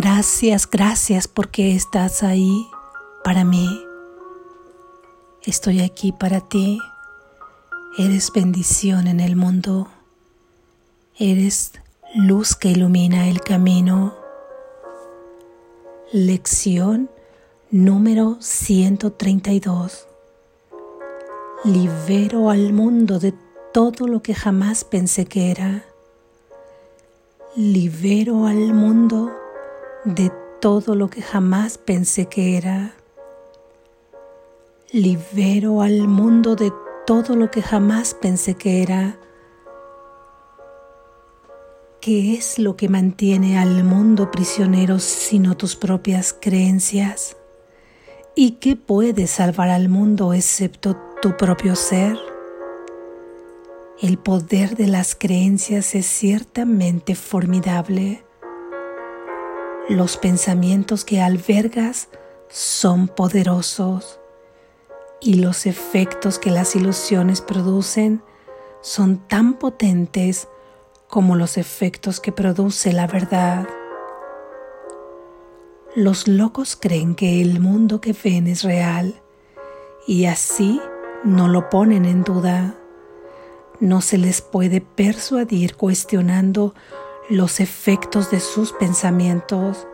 Gracias, gracias porque estás ahí para mí. Estoy aquí para ti. Eres bendición en el mundo. Eres luz que ilumina el camino. Lección número 132. Libero al mundo de todo lo que jamás pensé que era. Libero al mundo de todo lo que jamás pensé que era. Libero al mundo de todo lo que jamás pensé que era. ¿Qué es lo que mantiene al mundo prisionero sino tus propias creencias? ¿Y qué puede salvar al mundo excepto tu propio ser? El poder de las creencias es ciertamente formidable los pensamientos que albergas son poderosos y los efectos que las ilusiones producen son tan potentes como los efectos que produce la verdad. Los locos creen que el mundo que ven es real y así no lo ponen en duda. No se les puede persuadir cuestionando los efectos de sus pensamientos.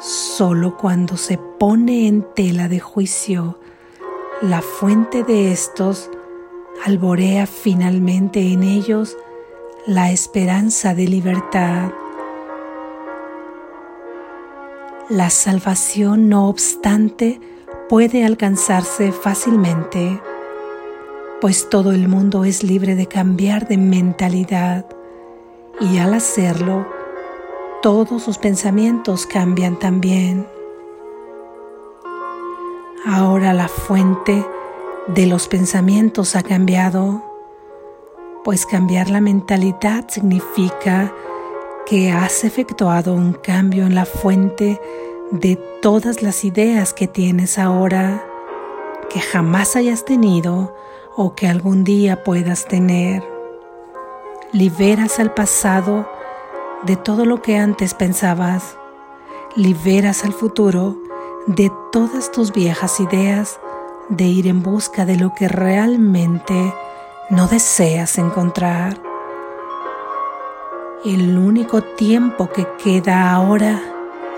Solo cuando se pone en tela de juicio la fuente de estos, alborea finalmente en ellos la esperanza de libertad. La salvación, no obstante, puede alcanzarse fácilmente, pues todo el mundo es libre de cambiar de mentalidad y al hacerlo, todos sus pensamientos cambian también. Ahora la fuente de los pensamientos ha cambiado, pues cambiar la mentalidad significa que has efectuado un cambio en la fuente de todas las ideas que tienes ahora, que jamás hayas tenido o que algún día puedas tener liberas al pasado de todo lo que antes pensabas, liberas al futuro de todas tus viejas ideas de ir en busca de lo que realmente no deseas encontrar. El único tiempo que queda ahora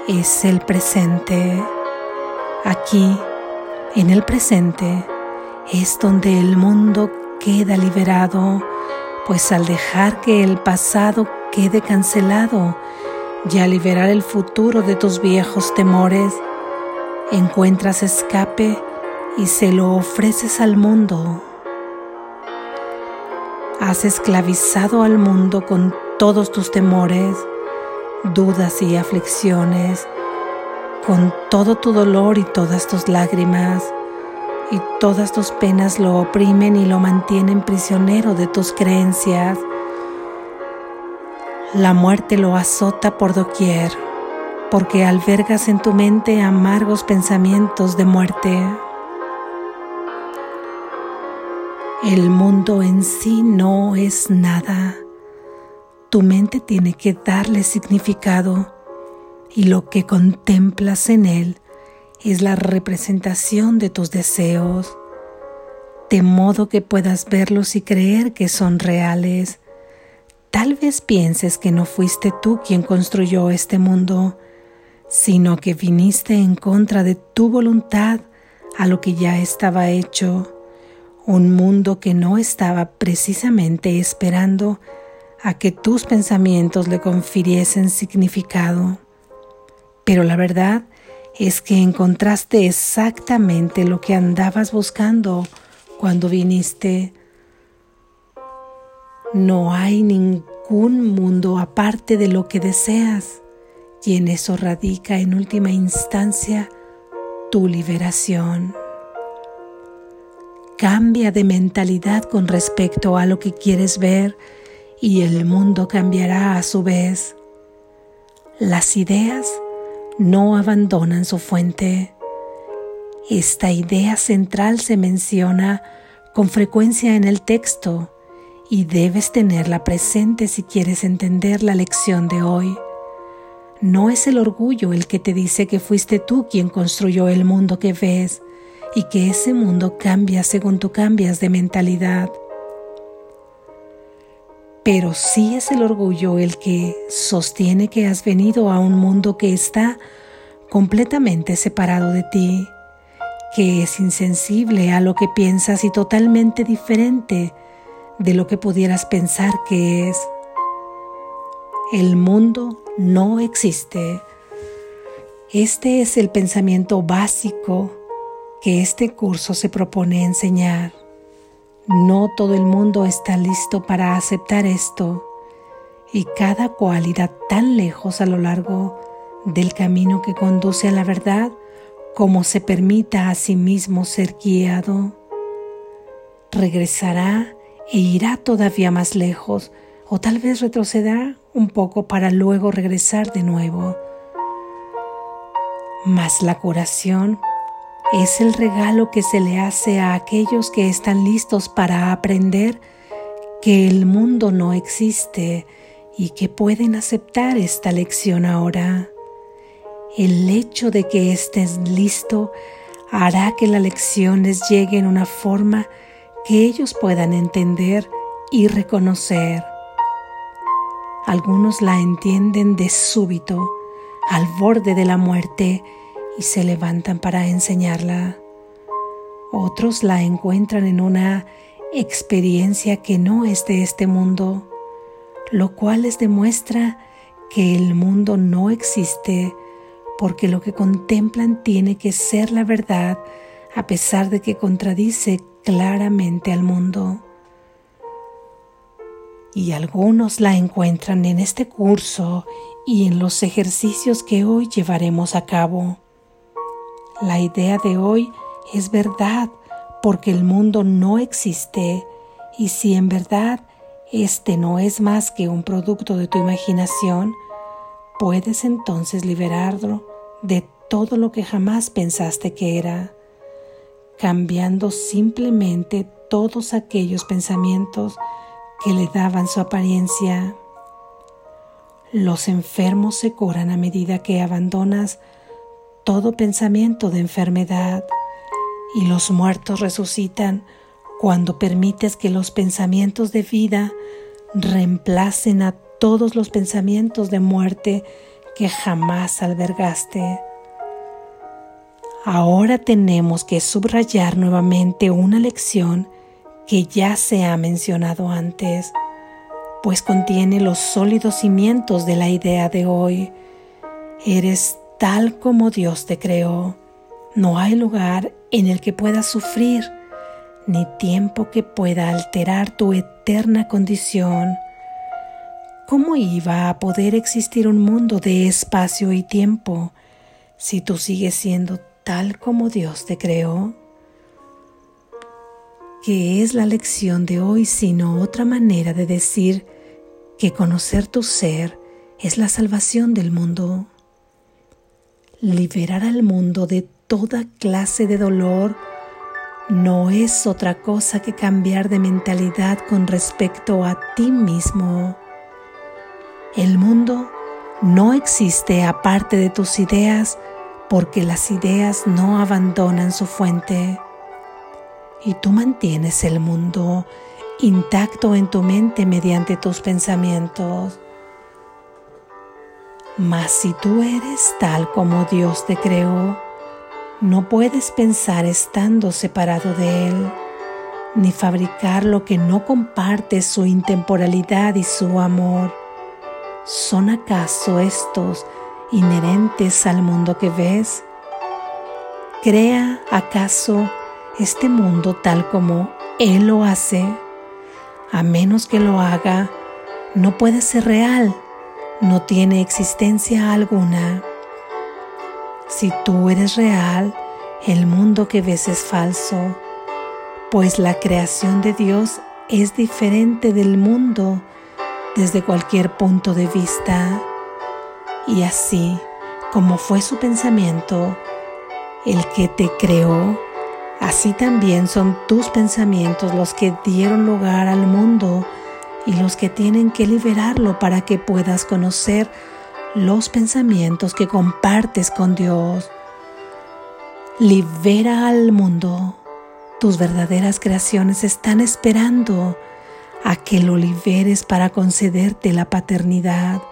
es el presente. Aquí, en el presente, es donde el mundo queda liberado pues al dejar que el pasado quede cancelado y al liberar el futuro de tus viejos temores, encuentras escape y se lo ofreces al mundo. Has esclavizado al mundo con todos tus temores, dudas y aflicciones, con todo tu dolor y todas tus lágrimas y todas tus penas lo oprimen y lo mantienen prisionero de tus creencias. La muerte lo azota por doquier, porque albergas en tu mente amargos pensamientos de muerte. El mundo en sí no es nada. Tu mente tiene que darle significado y lo que contemplas en él es la representación de tus deseos, de modo que puedas verlos y creer que son reales. Tal vez pienses que no fuiste tú quien construyó este mundo, sino que viniste en contra de tu voluntad a lo que ya estaba hecho, un mundo que no estaba precisamente esperando a que tus pensamientos le confiriesen significado. Pero la verdad es que encontraste exactamente lo que andabas buscando cuando viniste. No hay ningún mundo aparte de lo que deseas y en eso radica en última instancia tu liberación. Cambia de mentalidad con respecto a lo que quieres ver y el mundo cambiará a su vez. Las ideas no abandonan su fuente. Esta idea central se menciona con frecuencia en el texto y debes tenerla presente si quieres entender la lección de hoy. no es el orgullo el que te dice que fuiste tú quien construyó el mundo que ves y que ese mundo cambia según tú cambias de mentalidad. Pero sí es el orgullo el que sostiene que has venido a un mundo que está completamente separado de ti, que es insensible a lo que piensas y totalmente diferente de lo que pudieras pensar que es. El mundo no existe. Este es el pensamiento básico que este curso se propone enseñar. No todo el mundo está listo para aceptar esto y cada cual irá tan lejos a lo largo del camino que conduce a la verdad como se permita a sí mismo ser guiado. Regresará e irá todavía más lejos o tal vez retrocederá un poco para luego regresar de nuevo. Mas la curación es el regalo que se le hace a aquellos que están listos para aprender que el mundo no existe y que pueden aceptar esta lección ahora. El hecho de que estés listo hará que la lección les llegue en una forma que ellos puedan entender y reconocer. Algunos la entienden de súbito, al borde de la muerte, y se levantan para enseñarla. Otros la encuentran en una experiencia que no es de este mundo, lo cual les demuestra que el mundo no existe porque lo que contemplan tiene que ser la verdad a pesar de que contradice claramente al mundo. Y algunos la encuentran en este curso y en los ejercicios que hoy llevaremos a cabo. La idea de hoy es verdad porque el mundo no existe y si en verdad este no es más que un producto de tu imaginación, puedes entonces liberarlo de todo lo que jamás pensaste que era, cambiando simplemente todos aquellos pensamientos que le daban su apariencia. Los enfermos se curan a medida que abandonas todo pensamiento de enfermedad y los muertos resucitan cuando permites que los pensamientos de vida reemplacen a todos los pensamientos de muerte que jamás albergaste. Ahora tenemos que subrayar nuevamente una lección que ya se ha mencionado antes, pues contiene los sólidos cimientos de la idea de hoy. Eres tal como Dios te creó. No hay lugar en el que puedas sufrir, ni tiempo que pueda alterar tu eterna condición. ¿Cómo iba a poder existir un mundo de espacio y tiempo si tú sigues siendo tal como Dios te creó? ¿Qué es la lección de hoy sino otra manera de decir que conocer tu ser es la salvación del mundo? Liberar al mundo de toda clase de dolor no es otra cosa que cambiar de mentalidad con respecto a ti mismo. El mundo no existe aparte de tus ideas porque las ideas no abandonan su fuente. Y tú mantienes el mundo intacto en tu mente mediante tus pensamientos. Mas si tú eres tal como Dios te creó, no puedes pensar estando separado de Él, ni fabricar lo que no comparte su intemporalidad y su amor. ¿Son acaso estos inherentes al mundo que ves? ¿Crea acaso este mundo tal como Él lo hace? A menos que lo haga, no puede ser real no tiene existencia alguna. Si tú eres real, el mundo que ves es falso, pues la creación de Dios es diferente del mundo desde cualquier punto de vista. Y así como fue su pensamiento, el que te creó, así también son tus pensamientos los que dieron lugar al mundo y los que tienen que liberarlo para que puedas conocer los pensamientos que compartes con Dios. Libera al mundo. Tus verdaderas creaciones están esperando a que lo liberes para concederte la paternidad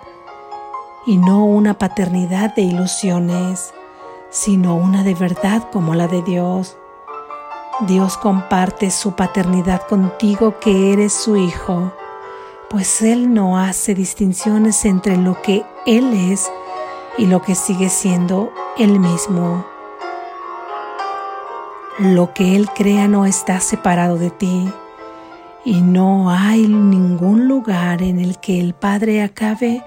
y no una paternidad de ilusiones, sino una de verdad como la de Dios. Dios comparte su paternidad contigo que eres su hijo, pues Él no hace distinciones entre lo que Él es y lo que sigue siendo Él mismo. Lo que Él crea no está separado de ti y no hay ningún lugar en el que el Padre acabe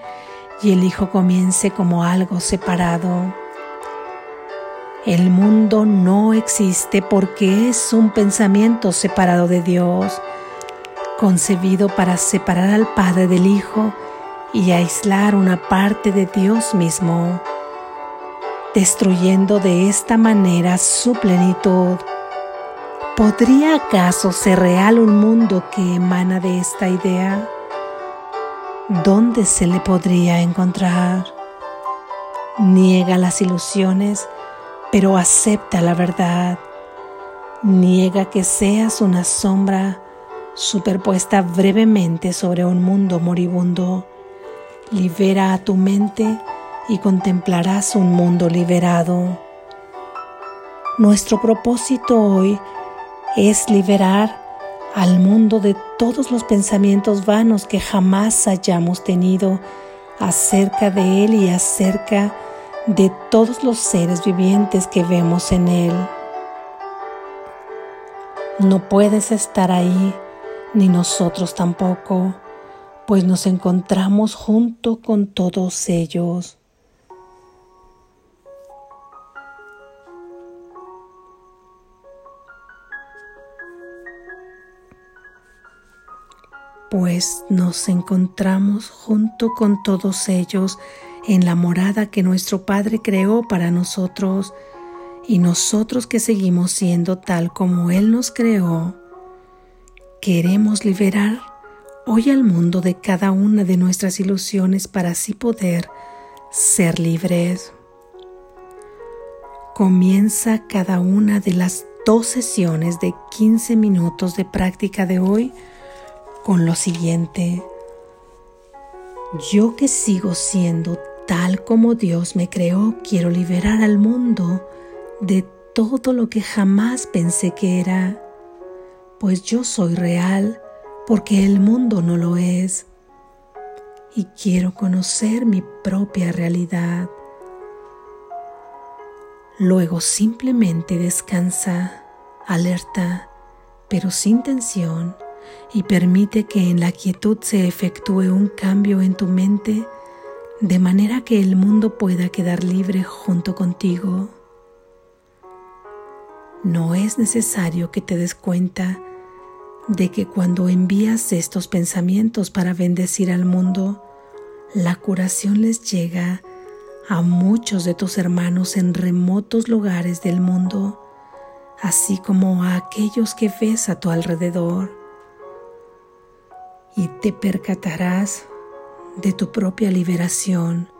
y el Hijo comience como algo separado. El mundo no existe porque es un pensamiento separado de Dios, concebido para separar al Padre del Hijo y aislar una parte de Dios mismo, destruyendo de esta manera su plenitud. ¿Podría acaso ser real un mundo que emana de esta idea? ¿Dónde se le podría encontrar? Niega las ilusiones, pero acepta la verdad. Niega que seas una sombra superpuesta brevemente sobre un mundo moribundo. Libera a tu mente y contemplarás un mundo liberado. Nuestro propósito hoy es liberar al mundo de todos los pensamientos vanos que jamás hayamos tenido acerca de Él y acerca de todos los seres vivientes que vemos en Él. No puedes estar ahí, ni nosotros tampoco, pues nos encontramos junto con todos ellos. pues nos encontramos junto con todos ellos en la morada que nuestro Padre creó para nosotros y nosotros que seguimos siendo tal como Él nos creó, queremos liberar hoy al mundo de cada una de nuestras ilusiones para así poder ser libres. Comienza cada una de las dos sesiones de 15 minutos de práctica de hoy con lo siguiente. Yo que sigo siendo tal como Dios me creó, quiero liberar al mundo de todo lo que jamás pensé que era, pues yo soy real porque el mundo no lo es y quiero conocer mi propia realidad. Luego simplemente descansa, alerta, pero sin tensión y permite que en la quietud se efectúe un cambio en tu mente de manera que el mundo pueda quedar libre junto contigo. No es necesario que te des cuenta de que cuando envías estos pensamientos para bendecir al mundo, la curación les llega a muchos de tus hermanos en remotos lugares del mundo, así como a aquellos que ves a tu alrededor y te percatarás de tu propia liberación,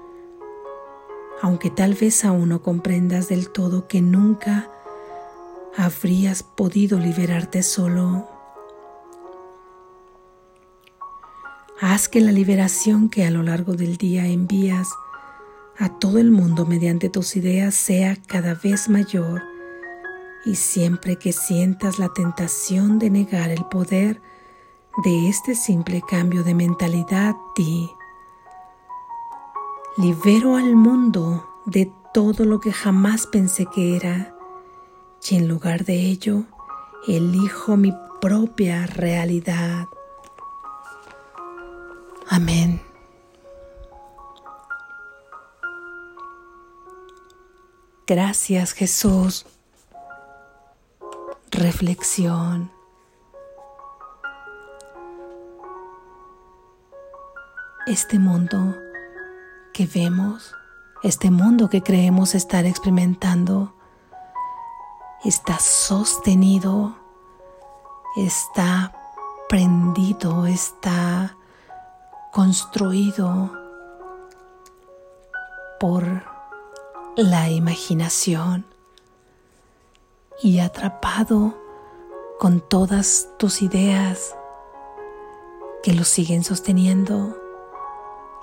aunque tal vez aún no comprendas del todo que nunca habrías podido liberarte solo. Haz que la liberación que a lo largo del día envías a todo el mundo mediante tus ideas sea cada vez mayor y siempre que sientas la tentación de negar el poder de este simple cambio de mentalidad, di, libero al mundo de todo lo que jamás pensé que era y en lugar de ello, elijo mi propia realidad. Amén. Gracias Jesús. Reflexión. este mundo que vemos, este mundo que creemos estar experimentando, está sostenido, está prendido, está construido por la imaginación y atrapado con todas tus ideas que lo siguen sosteniendo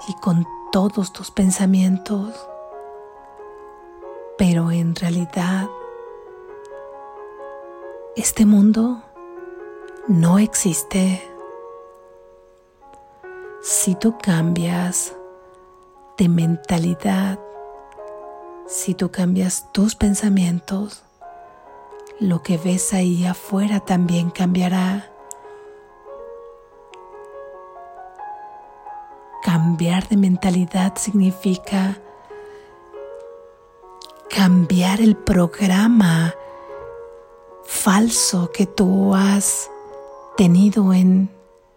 y con todos tus pensamientos, pero en realidad este mundo no existe. Si tú cambias de mentalidad, si tú cambias tus pensamientos, lo que ves ahí afuera también cambiará. Cambiar de mentalidad significa cambiar el programa falso que tú has tenido en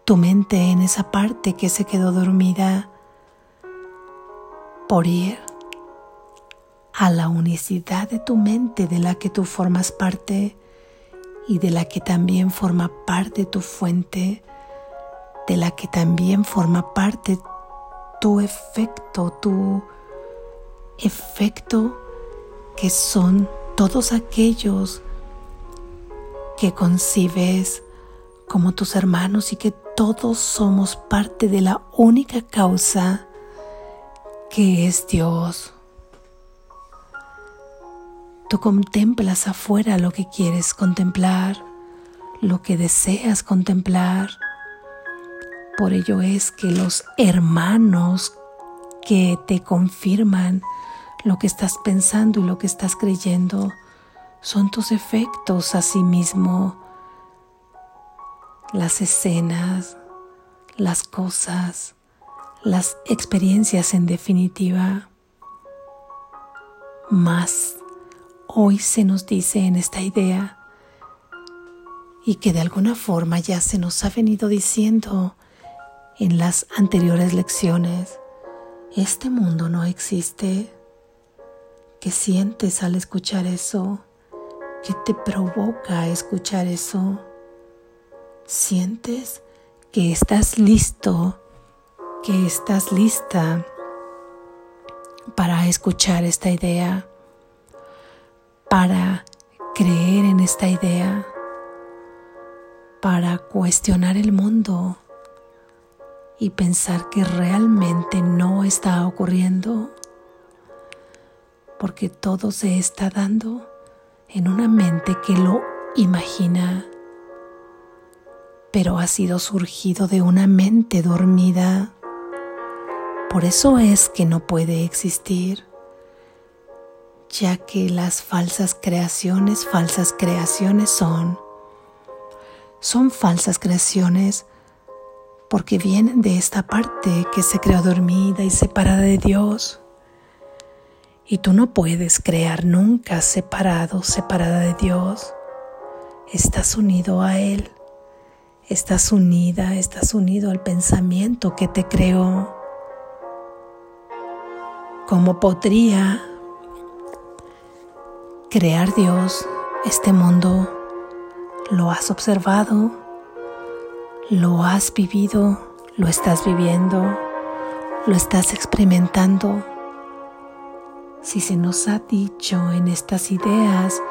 tu mente, en esa parte que se quedó dormida, por ir a la unicidad de tu mente de la que tú formas parte y de la que también forma parte tu fuente, de la que también forma parte tu efecto, tu efecto que son todos aquellos que concibes como tus hermanos y que todos somos parte de la única causa que es Dios. Tú contemplas afuera lo que quieres contemplar, lo que deseas contemplar. Por ello es que los hermanos que te confirman lo que estás pensando y lo que estás creyendo son tus efectos a sí mismo, las escenas, las cosas, las experiencias en definitiva. Más hoy se nos dice en esta idea y que de alguna forma ya se nos ha venido diciendo en las anteriores lecciones, este mundo no existe. ¿Qué sientes al escuchar eso? ¿Qué te provoca escuchar eso? ¿Sientes que estás listo, que estás lista para escuchar esta idea, para creer en esta idea, para cuestionar el mundo y pensar que realmente no está ocurriendo? Porque todo se está dando en una mente que lo imagina, pero ha sido surgido de una mente dormida. Por eso es que no puede existir, ya que las falsas creaciones, falsas creaciones son, son falsas creaciones porque vienen de esta parte que se creó dormida y separada de Dios. Y tú no puedes crear nunca separado, separada de Dios. Estás unido a Él. Estás unida, estás unido al pensamiento que te creó. ¿Cómo podría crear Dios este mundo? ¿Lo has observado? ¿Lo has vivido? ¿Lo estás viviendo? ¿Lo estás experimentando? si se nos ha dicho en estas ideas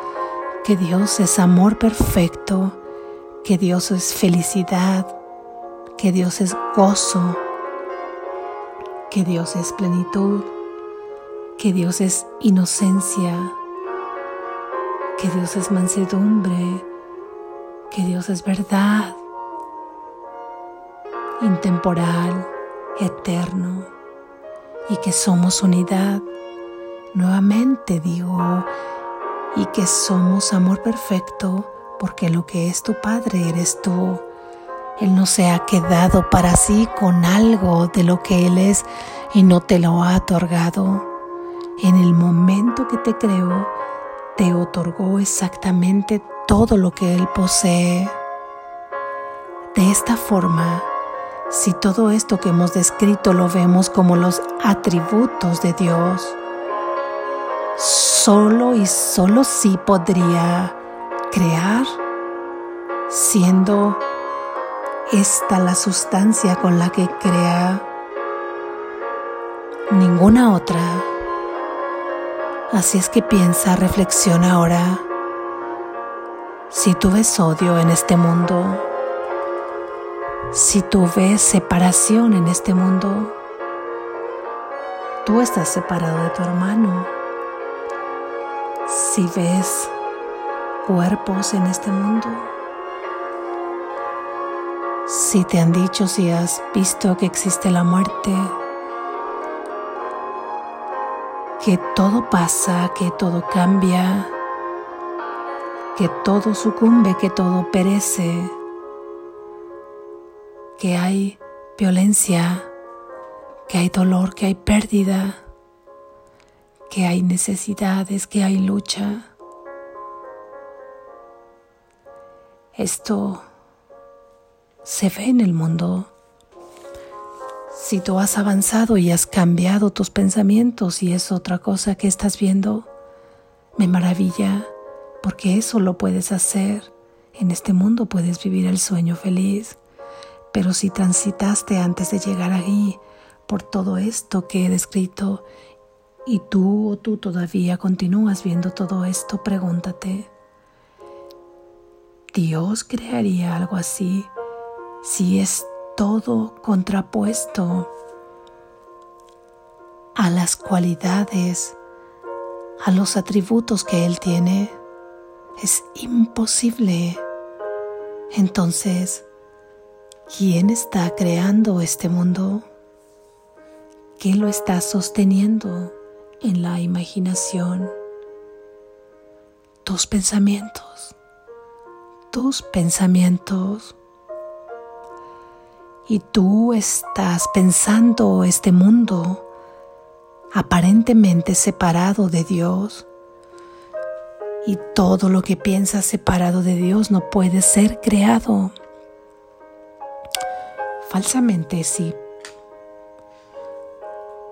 que Dios es amor perfecto, que Dios es felicidad, que Dios es gozo, que Dios es plenitud, que Dios es inocencia, que Dios es mansedumbre, que Dios es verdad, intemporal, eterno, y que somos unidad. Nuevamente digo, y que somos amor perfecto, porque lo que es tu Padre eres tú. Él no se ha quedado para sí con algo de lo que Él es y no te lo ha otorgado. En el momento que te creó, te otorgó exactamente todo lo que Él posee. De esta forma, si todo esto que hemos descrito lo vemos como los atributos de Dios, solo y solo sí podría crear siendo esta la sustancia con la que crea ninguna otra, Así es que piensa, reflexiona ahora. Si tú ves odio en este mundo, si tú ves separación en este mundo, tú estás separado de tu hermano. Si ves cuerpos en este mundo, si te han dicho, si has visto que existe la muerte, que todo pasa, que todo cambia, que todo sucumbe, que todo perece, que hay violencia, que hay dolor, que hay pérdida, que hay necesidades, que hay lucha. Esto se ve en el mundo. Si tú has avanzado y has cambiado tus pensamientos y es otra cosa que estás viendo, me maravilla porque eso lo puedes hacer. En este mundo puedes vivir el sueño feliz. Pero si transitaste antes de llegar ahí por todo esto que he descrito y tú o tú todavía continúas viendo todo esto, pregúntate, ¿Dios crearía algo así si es todo contrapuesto a las cualidades, a los atributos que Él tiene, es imposible. Entonces, ¿quién está creando este mundo? ¿Qué lo está sosteniendo en la imaginación? Tus pensamientos, tus pensamientos y tú estás pensando este mundo aparentemente separado de Dios. Y todo lo que piensas separado de Dios no puede ser creado. Falsamente sí.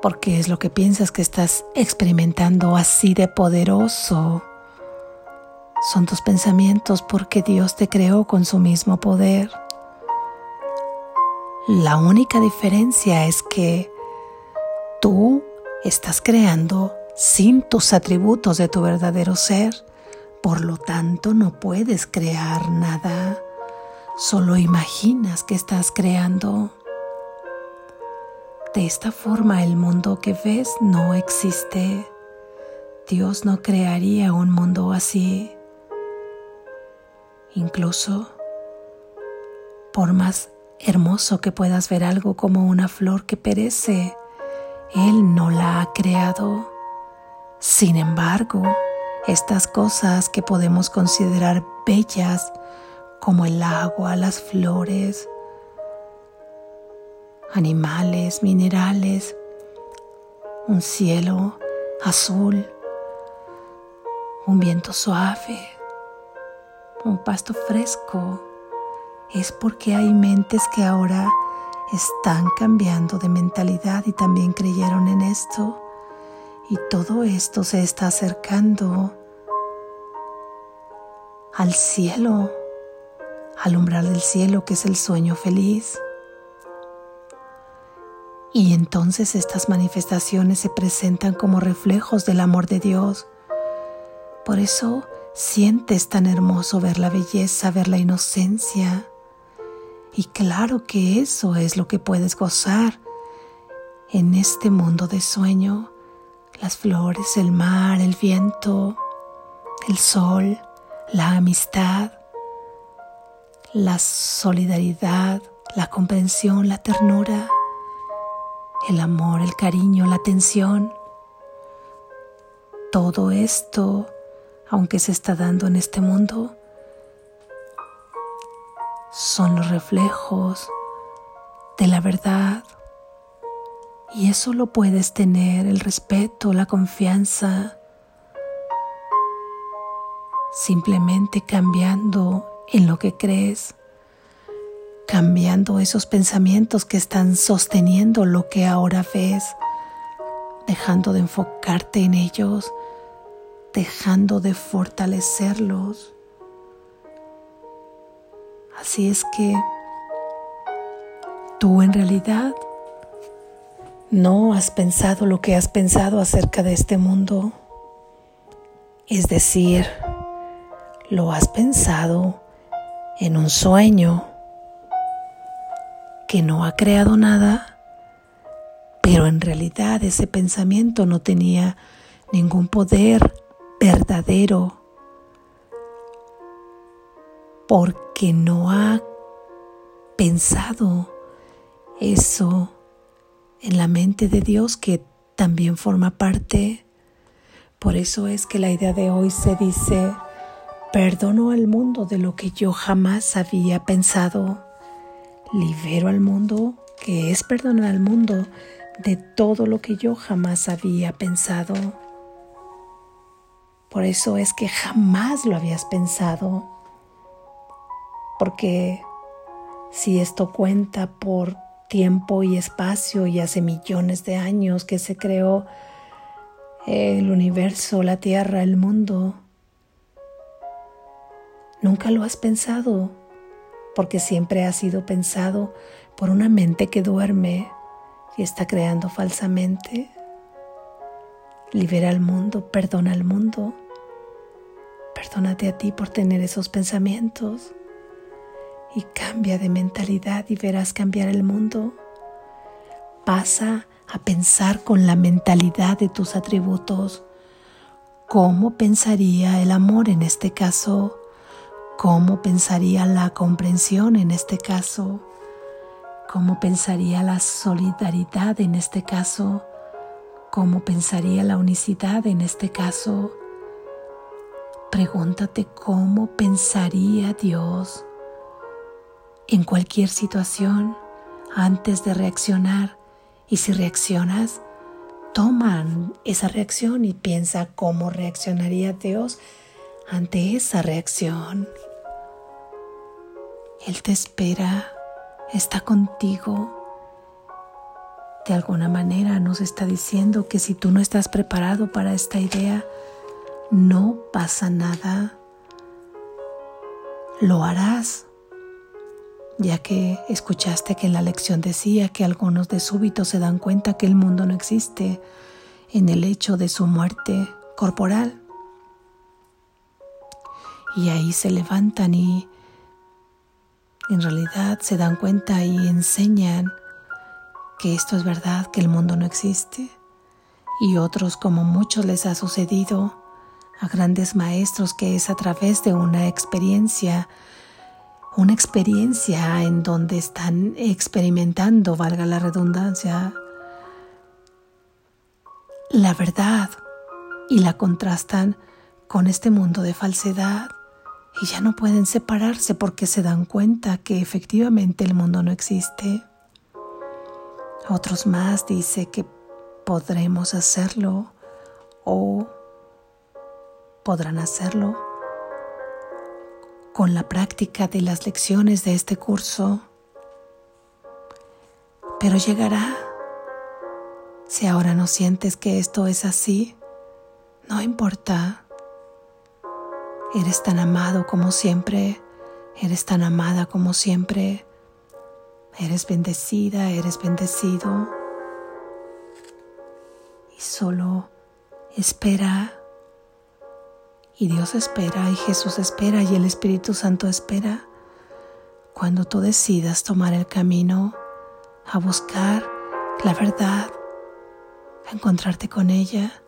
Porque es lo que piensas que estás experimentando así de poderoso. Son tus pensamientos porque Dios te creó con su mismo poder. La única diferencia es que tú estás creando sin tus atributos de tu verdadero ser. Por lo tanto, no puedes crear nada. Solo imaginas que estás creando. De esta forma el mundo que ves no existe. Dios no crearía un mundo así. Incluso, por más hermoso que puedas ver algo como una flor que perece. Él no la ha creado. Sin embargo, estas cosas que podemos considerar bellas, como el agua, las flores, animales, minerales, un cielo azul, un viento suave, un pasto fresco, es porque hay mentes que ahora están cambiando de mentalidad y también creyeron en esto. Y todo esto se está acercando al cielo, al umbral del cielo que es el sueño feliz. Y entonces estas manifestaciones se presentan como reflejos del amor de Dios. Por eso sientes tan hermoso ver la belleza, ver la inocencia y claro que eso es lo que puedes gozar en este mundo de sueño. Las flores, el mar, el viento, el sol, la amistad, la solidaridad, la comprensión, la ternura, el amor, el cariño, la atención. Todo esto, aunque se está dando en este mundo, son los reflejos de la verdad. Y eso lo puedes tener, el respeto, la confianza, simplemente cambiando en lo que crees, cambiando esos pensamientos que están sosteniendo lo que ahora ves, dejando de enfocarte en ellos, dejando de fortalecerlos Así es que tú en realidad no has pensado lo que has pensado acerca de este mundo. Es decir, lo has pensado en un sueño que no ha creado nada, pero en realidad ese pensamiento no tenía ningún poder verdadero porque no ha pensado eso en la mente de Dios que también forma parte. Por eso es que la idea de hoy se dice, perdono al mundo de lo que yo jamás había pensado, libero al mundo, que es perdonar al mundo de todo lo que yo jamás había pensado. Por eso es que jamás lo habías pensado, porque si esto cuenta por tiempo y espacio y hace millones de años que se creó el universo, la tierra, el mundo. Nunca lo has pensado, porque siempre ha sido pensado por una mente que duerme y está creando falsamente. Libera al mundo, perdona al mundo. Perdónate a ti por tener esos pensamientos y cambia de mentalidad y verás cambiar el mundo. Pasa a pensar con la mentalidad de tus atributos. ¿Cómo pensaría el amor en este caso? ¿Cómo pensaría la comprensión en este caso? ¿Cómo pensaría la solidaridad en este caso? ¿Cómo pensaría la unicidad en este caso? Pregúntate cómo pensaría Dios en cualquier situación antes de reaccionar y si reaccionas, toma esa reacción y piensa cómo reaccionaría Dios ante esa reacción. Él te espera, está contigo. De alguna manera nos está diciendo que si tú no estás preparado para esta idea, no pasa nada. Lo harás ya que escuchaste que en la lección decía que algunos de súbito se dan cuenta que el mundo no existe en el hecho de su muerte corporal. Y ahí se levantan y en realidad se dan cuenta y enseñan que esto es verdad, que el mundo no existe. Y otros, como muchos les ha sucedido, a grandes maestros que es a través de una experiencia una experiencia en donde están experimentando, valga la redundancia, la verdad y la contrastan con este mundo de falsedad y ya no pueden separarse porque se dan cuenta que efectivamente el mundo no existe. Otros más dice que podremos hacerlo o podrán hacerlo con la práctica de las lecciones de este curso, pero llegará. Si ahora no sientes que esto es así, no importa. Eres tan amado como siempre, eres tan amada como siempre, eres bendecida, eres bendecido. Y solo espera y Dios espera, y Jesús espera, y el Espíritu Santo espera. Cuando tú decidas tomar el camino a buscar la verdad, a encontrarte con ella,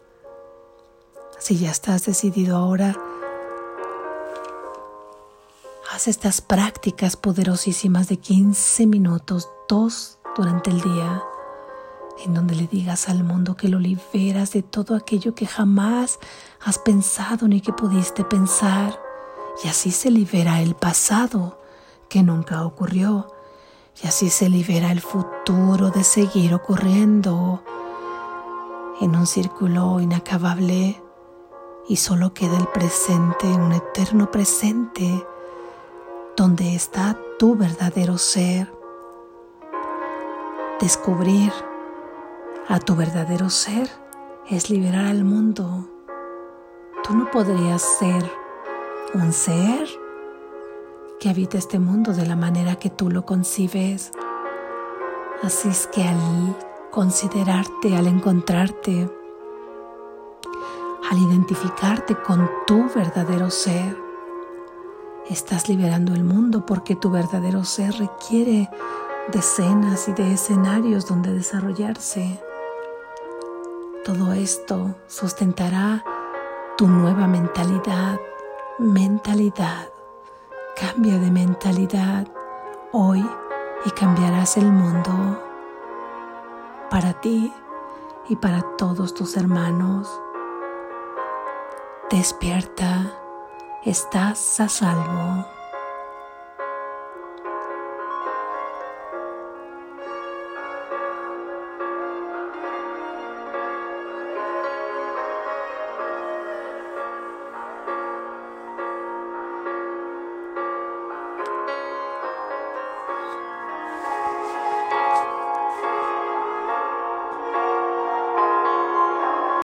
si ya estás decidido ahora, haz estas prácticas poderosísimas de 15 minutos, dos durante el día en donde le digas al mundo que lo liberas de todo aquello que jamás has pensado ni que pudiste pensar. Y así se libera el pasado que nunca ocurrió. Y así se libera el futuro de seguir ocurriendo en un círculo inacabable y solo queda el presente, un eterno presente, donde está tu verdadero ser. Descubrir a tu verdadero ser es liberar al mundo. Tú no podrías ser un ser que habita este mundo de la manera que tú lo concibes. Así es que al considerarte, al encontrarte, al identificarte con tu verdadero ser. Estás liberando el mundo porque tu verdadero ser requiere de escenas y de escenarios donde desarrollarse. Todo esto sustentará tu nueva mentalidad, mentalidad. Cambia de mentalidad hoy y cambiarás el mundo para ti y para todos tus hermanos. Despierta, estás a salvo.